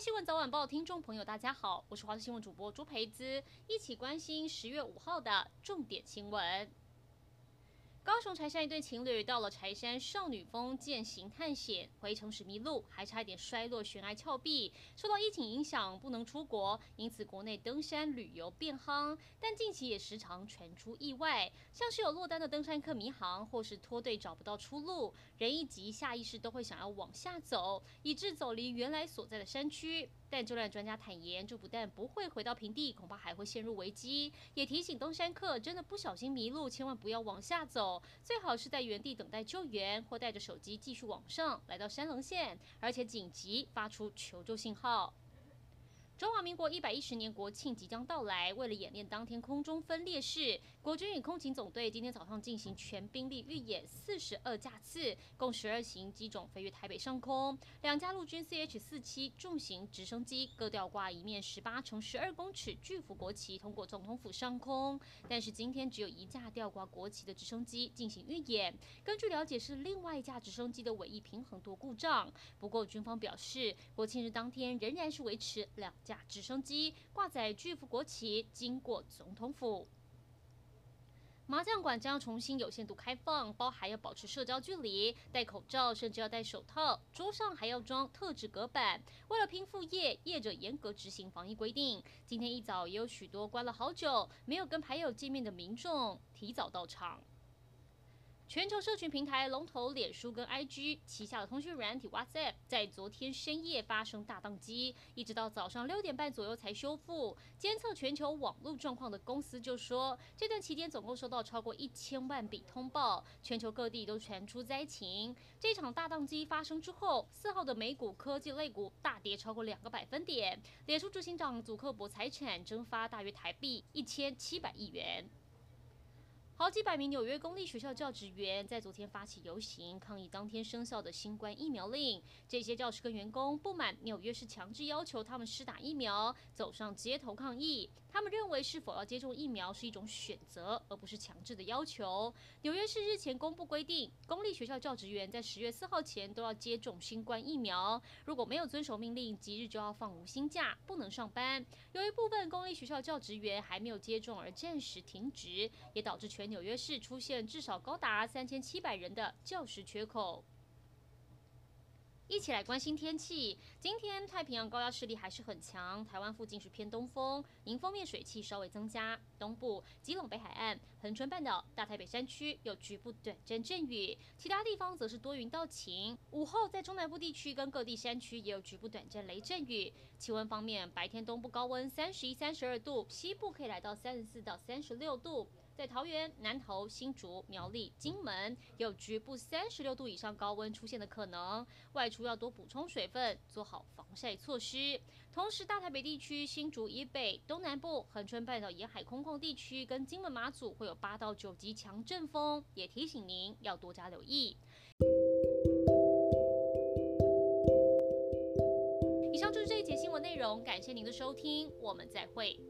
新闻早晚报听众朋友大家好我是华视新闻主播朱培姿一起关心十月五号的重点新闻。高雄柴山一对情侣到了柴山少女峰践行探险，回程时迷路，还差一点摔落悬崖峭壁。受到疫情影响，不能出国，因此国内登山旅游变夯。但近期也时常传出意外，像是有落单的登山客迷航，或是脱队找不到出路，人一急下意识都会想要往下走，以致走离原来所在的山区。但救难专家坦言，这不但不会回到平地，恐怕还会陷入危机。也提醒登山客，真的不小心迷路，千万不要往下走，最好是在原地等待救援，或带着手机继续往上，来到山棱线，而且紧急发出求救信号。中华民国一百一十年国庆即将到来，为了演练当天空中分列式，国军与空勤总队今天早上进行全兵力预演四十二架次，共十二型机种飞越台北上空。两架陆军 CH 四七重型直升机各吊挂一面十八乘十二公尺巨幅国旗，通过总统府上空。但是今天只有一架吊挂国旗的直升机进行预演，根据了解是另外一架直升机的尾翼平衡舵故障。不过军方表示，国庆日当天仍然是维持两架直升机挂载巨幅国旗经过总统府。麻将馆将重新有限度开放，包含要保持社交距离、戴口罩，甚至要戴手套。桌上还要装特制隔板。为了拼副业，业者严格执行防疫规定。今天一早也有许多关了好久没有跟牌友见面的民众提早到场。全球社群平台龙头脸书跟 IG 旗下的通讯软体 WhatsApp 在昨天深夜发生大宕机，一直到早上六点半左右才修复。监测全球网络状况的公司就说，这段期间总共收到超过一千万笔通报，全球各地都传出灾情。这场大宕机发生之后，四号的美股科技类股大跌超过两个百分点，脸书执行长祖克伯财产蒸发大约台币一千七百亿元。好几百名纽约公立学校教职员在昨天发起游行，抗议当天生效的新冠疫苗令。这些教师跟员工不满纽约市强制要求他们施打疫苗，走上街头抗议。他们认为是否要接种疫苗是一种选择，而不是强制的要求。纽约市日前公布规定，公立学校教职员在十月四号前都要接种新冠疫苗。如果没有遵守命令，即日就要放无薪假，不能上班。由于部分公立学校教职员还没有接种而暂时停职，也导致全纽约市出现至少高达三千七百人的教师缺口。一起来关心天气。今天太平洋高压势力还是很强，台湾附近是偏东风，迎风面水汽稍微增加。东部、基隆北海岸、恒春半岛、大台北山区有局部短暂阵雨，其他地方则是多云到晴。午后在中南部地区跟各地山区也有局部短暂雷阵雨。气温方面，白天东部高温三十一、三十二度，西部可以来到三十四到三十六度。在桃园、南投、新竹、苗栗、金门有局部三十六度以上高温出现的可能，外出要多补充水分，做好防晒措施。同时，大台北地区、新竹以北、东南部、恒春半岛沿海空旷地区跟金门马祖会有八到九级强阵风，也提醒您要多加留意。以上就是这一节新闻内容，感谢您的收听，我们再会。